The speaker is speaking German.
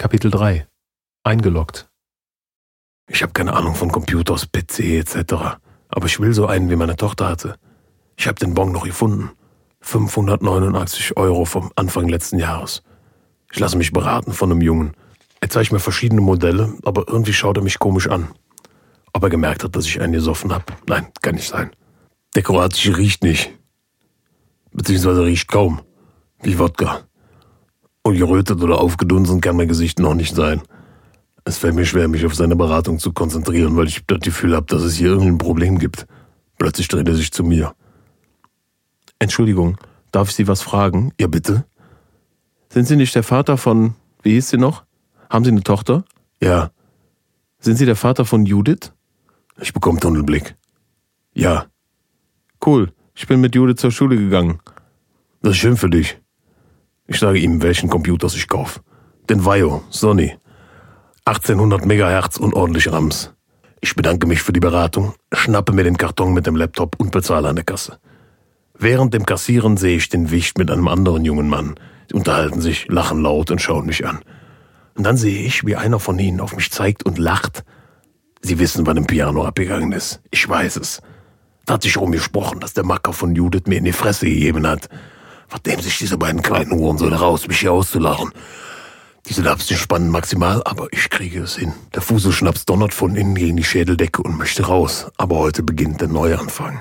Kapitel 3 Eingeloggt Ich habe keine Ahnung von Computers, PC etc. Aber ich will so einen, wie meine Tochter hatte. Ich habe den Bon noch gefunden. 589 Euro vom Anfang letzten Jahres. Ich lasse mich beraten von einem Jungen. Er zeigt mir verschiedene Modelle, aber irgendwie schaut er mich komisch an. Ob er gemerkt hat, dass ich einen gesoffen habe? Nein, kann nicht sein. Der kroatische riecht nicht. Beziehungsweise riecht kaum. Wie Wodka. Und gerötet oder aufgedunsen kann mein Gesicht noch nicht sein. Es fällt mir schwer, mich auf seine Beratung zu konzentrieren, weil ich das Gefühl habe, dass es hier irgendein Problem gibt. Plötzlich dreht er sich zu mir. Entschuldigung, darf ich Sie was fragen? Ja, bitte? Sind Sie nicht der Vater von, wie hieß sie noch? Haben Sie eine Tochter? Ja. Sind Sie der Vater von Judith? Ich bekomme Tunnelblick. Ja. Cool, ich bin mit Judith zur Schule gegangen. Das ist schön für dich. Ich sage ihm, welchen Computer ich kaufe. Den Vaio, Sony. 1800 Megahertz und ordentlich RAMs. Ich bedanke mich für die Beratung, schnappe mir den Karton mit dem Laptop und bezahle an der Kasse. Während dem Kassieren sehe ich den Wicht mit einem anderen jungen Mann. Sie unterhalten sich, lachen laut und schauen mich an. Und dann sehe ich, wie einer von ihnen auf mich zeigt und lacht. Sie wissen, wann im Piano abgegangen ist. Ich weiß es. Da hat sich rumgesprochen, dass der Macker von Judith mir in die Fresse gegeben hat. Nachdem sich diese beiden kleinen so raus, mich hier auszulachen. Diese Lapsen spannen maximal, aber ich kriege es hin. Der Fuselschnaps donnert von innen gegen die Schädeldecke und möchte raus. Aber heute beginnt der Neuanfang.